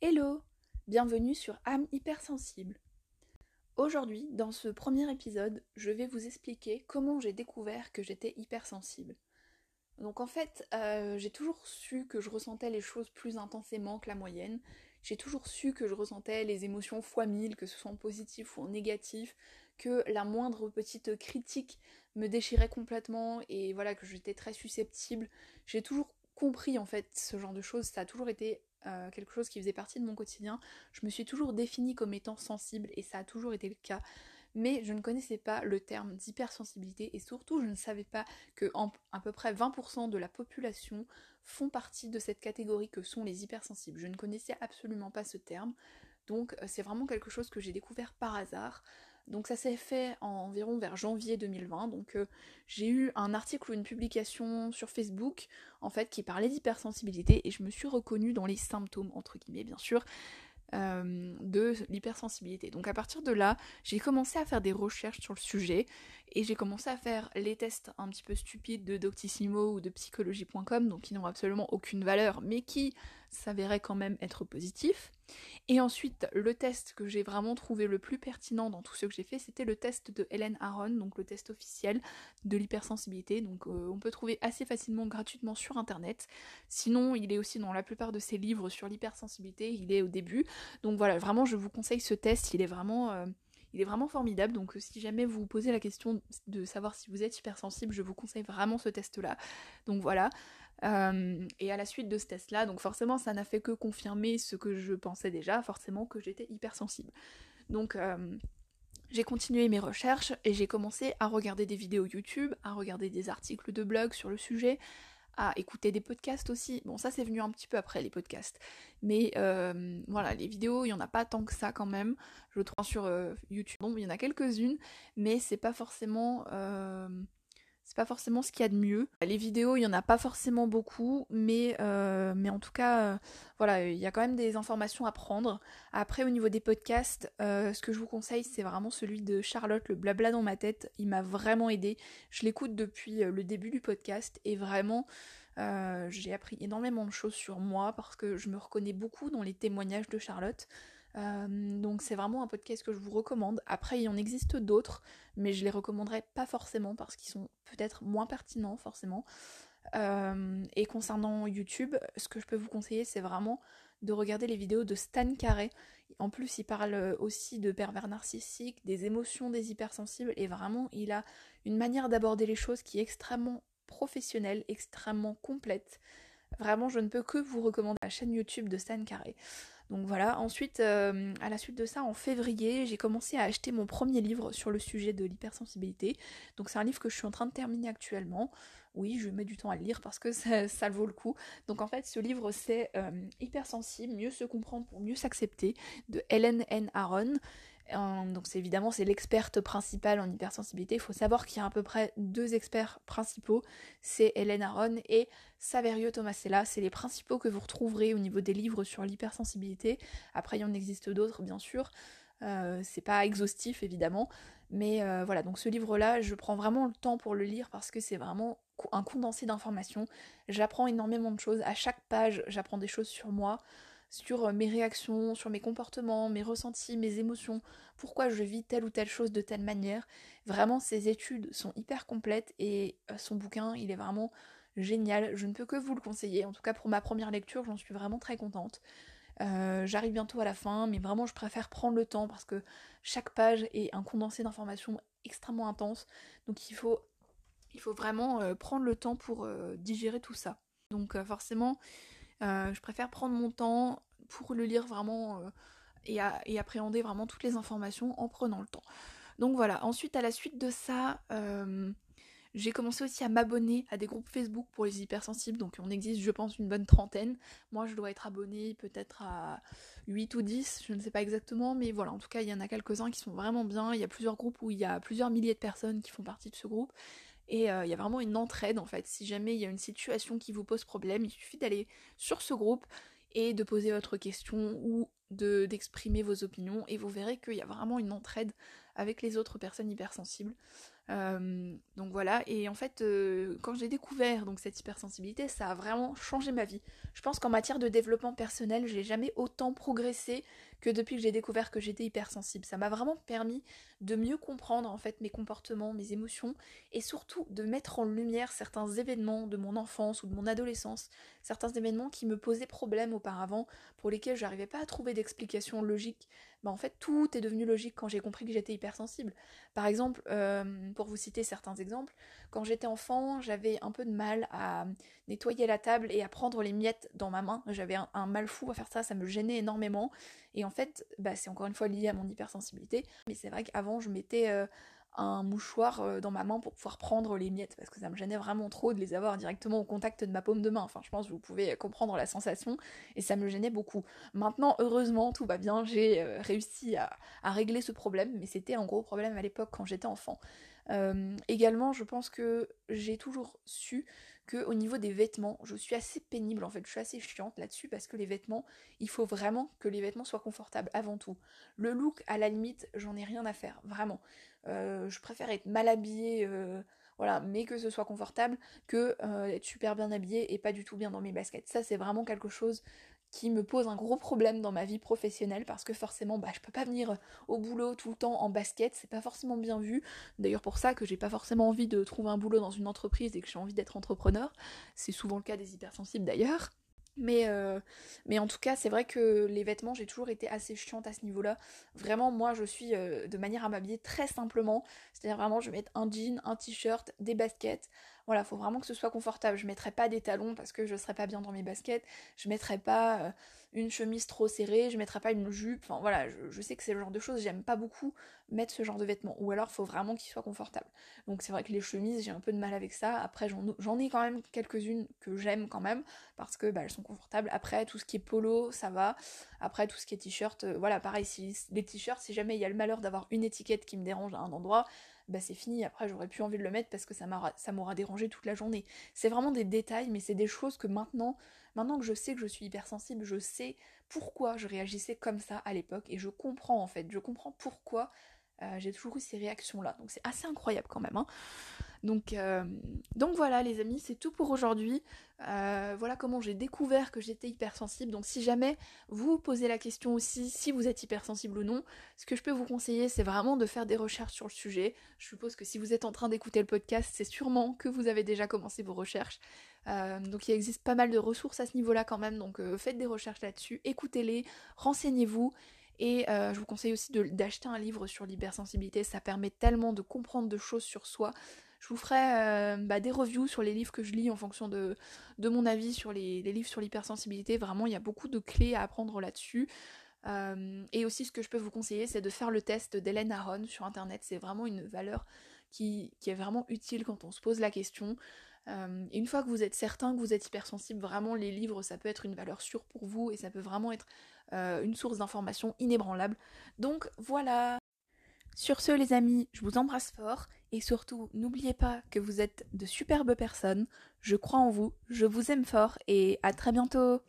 Hello Bienvenue sur âme hypersensible. Aujourd'hui, dans ce premier épisode, je vais vous expliquer comment j'ai découvert que j'étais hypersensible. Donc en fait, euh, j'ai toujours su que je ressentais les choses plus intensément que la moyenne. J'ai toujours su que je ressentais les émotions fois mille, que ce soit en positif ou en négatif, que la moindre petite critique me déchirait complètement et voilà que j'étais très susceptible. J'ai toujours compris en fait ce genre de choses, ça a toujours été euh, quelque chose qui faisait partie de mon quotidien. Je me suis toujours définie comme étant sensible et ça a toujours été le cas. Mais je ne connaissais pas le terme d'hypersensibilité et surtout je ne savais pas que à peu près 20% de la population font partie de cette catégorie que sont les hypersensibles. Je ne connaissais absolument pas ce terme. Donc euh, c'est vraiment quelque chose que j'ai découvert par hasard. Donc ça s'est fait environ vers janvier 2020. Donc euh, j'ai eu un article ou une publication sur Facebook en fait qui parlait d'hypersensibilité et je me suis reconnue dans les symptômes entre guillemets bien sûr euh, de l'hypersensibilité. Donc à partir de là, j'ai commencé à faire des recherches sur le sujet et j'ai commencé à faire les tests un petit peu stupides de Doctissimo ou de psychologie.com, donc qui n'ont absolument aucune valeur, mais qui s'avéraient quand même être positifs. Et ensuite, le test que j'ai vraiment trouvé le plus pertinent dans tout ce que j'ai fait, c'était le test de Helen Aron, donc le test officiel de l'hypersensibilité. Donc euh, on peut trouver assez facilement gratuitement sur internet. Sinon, il est aussi dans la plupart de ses livres sur l'hypersensibilité, il est au début. Donc voilà, vraiment je vous conseille ce test, il est vraiment euh, il est vraiment formidable, donc euh, si jamais vous vous posez la question de savoir si vous êtes hypersensible, je vous conseille vraiment ce test-là. Donc voilà. Euh, et à la suite de ce test-là, donc forcément ça n'a fait que confirmer ce que je pensais déjà, forcément que j'étais hypersensible. Donc euh, j'ai continué mes recherches et j'ai commencé à regarder des vidéos YouTube, à regarder des articles de blog sur le sujet, à écouter des podcasts aussi. Bon, ça c'est venu un petit peu après les podcasts. Mais euh, voilà, les vidéos, il n'y en a pas tant que ça quand même. Je trouve sur YouTube. Bon, il y en a quelques-unes, mais c'est pas forcément. C'est pas forcément ce qu'il y a de mieux. Les vidéos, il y en a pas forcément beaucoup, mais, euh, en tout cas, euh, voilà, il y a quand même des informations à prendre. Après, au niveau des podcasts, euh, ce que je vous conseille, c'est vraiment celui de Charlotte, le blabla dans ma tête. Il m'a vraiment aidé. Je l'écoute depuis le début du podcast et vraiment, j'ai appris énormément de choses sur moi parce que je me reconnais beaucoup dans les témoignages de Charlotte. Euh, donc c'est vraiment un podcast que je vous recommande. Après, il en existe d'autres, mais je les recommanderais pas forcément parce qu'ils sont peut-être moins pertinents forcément. Euh, et concernant YouTube, ce que je peux vous conseiller, c'est vraiment de regarder les vidéos de Stan Carré. En plus, il parle aussi de pervers narcissiques, des émotions des hypersensibles, et vraiment, il a une manière d'aborder les choses qui est extrêmement professionnelle, extrêmement complète. Vraiment, je ne peux que vous recommander la chaîne YouTube de Stan Carré. Donc voilà, ensuite, euh, à la suite de ça, en février, j'ai commencé à acheter mon premier livre sur le sujet de l'hypersensibilité. Donc c'est un livre que je suis en train de terminer actuellement. Oui, je mets du temps à le lire parce que ça, ça vaut le coup. Donc en fait, ce livre, c'est euh, Hypersensible, mieux se comprendre pour mieux s'accepter, de Helen N. Aaron. Donc évidemment c'est l'experte principale en hypersensibilité. Il faut savoir qu'il y a à peu près deux experts principaux, c'est Hélène Aron et Saverio Tomasella. C'est les principaux que vous retrouverez au niveau des livres sur l'hypersensibilité. Après il y en existe d'autres bien sûr. Euh, c'est pas exhaustif évidemment, mais euh, voilà. Donc ce livre-là, je prends vraiment le temps pour le lire parce que c'est vraiment un condensé d'informations. J'apprends énormément de choses. À chaque page, j'apprends des choses sur moi sur euh, mes réactions, sur mes comportements, mes ressentis, mes émotions, pourquoi je vis telle ou telle chose de telle manière. Vraiment, ces études sont hyper complètes et euh, son bouquin, il est vraiment génial. Je ne peux que vous le conseiller. En tout cas, pour ma première lecture, j'en suis vraiment très contente. Euh, j'arrive bientôt à la fin, mais vraiment, je préfère prendre le temps parce que chaque page est un condensé d'informations extrêmement intense. Donc, il faut vraiment prendre le temps pour digérer tout ça. Donc, forcément, euh, je préfère prendre mon temps pour le lire vraiment euh, et, appréhender vraiment toutes les informations en prenant le temps. Donc voilà, ensuite à la suite de ça, euh, j'ai commencé aussi à m'abonner à des groupes Facebook pour les hypersensibles, donc on existe je pense une bonne trentaine. Moi je dois être abonnée peut-être à 8 ou 10, je ne sais pas exactement, mais voilà, en tout cas il y en a quelques-uns qui sont vraiment bien. Il y a plusieurs groupes où il y a plusieurs milliers de personnes qui font partie de ce groupe. Et euh, il y a vraiment une entraide en fait. Si jamais il y a une situation qui vous pose problème, il suffit d'aller sur ce groupe et de poser votre question ou de d'exprimer vos opinions et vous verrez qu'il y a vraiment une entraide avec les autres personnes hypersensibles. Euh, donc voilà, et en fait, euh, quand j'ai découvert donc cette hypersensibilité, ça a vraiment changé ma vie. Je pense qu'en matière de développement personnel, j'ai jamais autant progressé que depuis que j'ai découvert que j'étais hypersensible. Ça m'a vraiment permis de mieux comprendre en fait mes comportements, mes émotions, et surtout de mettre en lumière certains événements de mon enfance ou de mon adolescence, certains événements qui me posaient problème auparavant, pour lesquels je n'arrivais pas à trouver d'explication logique bah en fait tout est devenu logique quand j'ai compris que j'étais hypersensible. Par exemple, euh, pour vous citer certains exemples, quand j'étais enfant, j'avais un peu de mal à nettoyer la table et à prendre les miettes dans ma main. J'avais un, mal fou à faire ça, ça me gênait énormément. En fait, bah, c'est encore une fois lié à mon hypersensibilité. Mais c'est vrai qu'avant, je mettais euh, un mouchoir euh, dans ma main pour pouvoir prendre les miettes parce que ça me gênait vraiment trop de les avoir directement au contact de ma paume de main. Enfin, je pense que vous pouvez comprendre la sensation et ça me gênait beaucoup. Maintenant, heureusement, tout va bien, j'ai euh, réussi à, régler ce problème, mais c'était un gros problème à l'époque quand j'étais enfant. Euh, également, je pense que j'ai toujours su que au niveau des vêtements, je suis assez pénible en fait, je suis assez chiante là-dessus parce que les vêtements, il faut vraiment que les vêtements soient confortables avant tout. Le look, à la limite, j'en ai rien à faire, vraiment. Euh, je préfère être mal habillée, euh, voilà, mais que ce soit confortable, que super bien habillée et pas du tout bien dans mes baskets. Ça, c'est vraiment quelque chose qui me pose un gros problème dans ma vie professionnelle parce que forcément bah je peux pas venir au boulot tout le temps en basket, c'est pas forcément bien vu. D'ailleurs pour ça que j'ai pas forcément envie de trouver un boulot dans une entreprise et que j'ai envie d'être entrepreneur. C'est souvent le cas des hypersensibles d'ailleurs. Mais, euh, en tout cas, c'est vrai que les vêtements, j'ai toujours été assez chiante à ce niveau-là. Vraiment, moi, je suis euh, de manière à m'habiller très simplement. C'est-à-dire vraiment, je vais mettre un jean, un t-shirt, des baskets. Voilà, faut vraiment que ce soit confortable. Je mettrai pas des talons parce que je serais pas bien dans mes baskets. Je mettrai pas euh, une chemise trop serrée, je mettrai pas une jupe, enfin voilà, je, sais que c'est le genre de choses, j'aime pas beaucoup mettre ce genre de vêtements, ou alors faut vraiment qu'il soit confortable. Donc c'est vrai que les chemises, j'ai un peu de mal avec ça, après j'en ai quand même quelques-unes que j'aime quand même, parce que bah, elles sont confortables, après tout ce qui est polo, ça va, après tout ce qui est t-shirt, euh, voilà, pareil, si les t-shirts, si jamais il y a le malheur d'avoir une étiquette qui me dérange à un endroit, bah c'est fini, après j'aurais plus envie de le mettre parce que ça m'aura dérangé toute la journée. C'est vraiment des détails, mais c'est des choses que maintenant, maintenant que je sais que je suis hypersensible, je sais pourquoi je réagissais comme ça à l'époque et je comprends en fait, je comprends pourquoi euh, j'ai toujours eu ces réactions-là. Donc c'est assez incroyable quand même. Hein. Donc, euh, donc voilà les amis, c'est tout pour aujourd'hui. Euh, voilà comment j'ai découvert que j'étais hypersensible. Donc si jamais vous posez la question aussi si vous êtes hypersensible ou non, ce que je peux vous conseiller c'est vraiment de faire des recherches sur le sujet. Je suppose que si vous êtes en train d'écouter le podcast, c'est sûrement que vous avez déjà commencé vos recherches. Euh, donc il existe pas mal de ressources à ce niveau-là quand même, donc faites des recherches là-dessus, écoutez-les, renseignez-vous. Et je vous conseille aussi d'acheter un livre sur l'hypersensibilité, ça permet tellement de comprendre de choses sur soi. Je vous ferai euh, bah, des reviews sur les livres que je lis en fonction de, mon avis sur les, livres sur l'hypersensibilité. Vraiment, il y a beaucoup de clés à apprendre là-dessus. Euh, et aussi, ce que je peux vous conseiller, c'est de faire le test d'Hélène Aron sur Internet. C'est vraiment une valeur qui, est vraiment utile quand on se pose la question. Euh, et une fois que vous êtes certain que vous êtes hypersensible, vraiment, les livres, ça peut être une valeur sûre pour vous et ça peut vraiment être une source d'information inébranlable. Donc voilà sur ce les amis, je vous embrasse fort et surtout n'oubliez pas que vous êtes de superbes personnes, je crois en vous, je vous aime fort et à très bientôt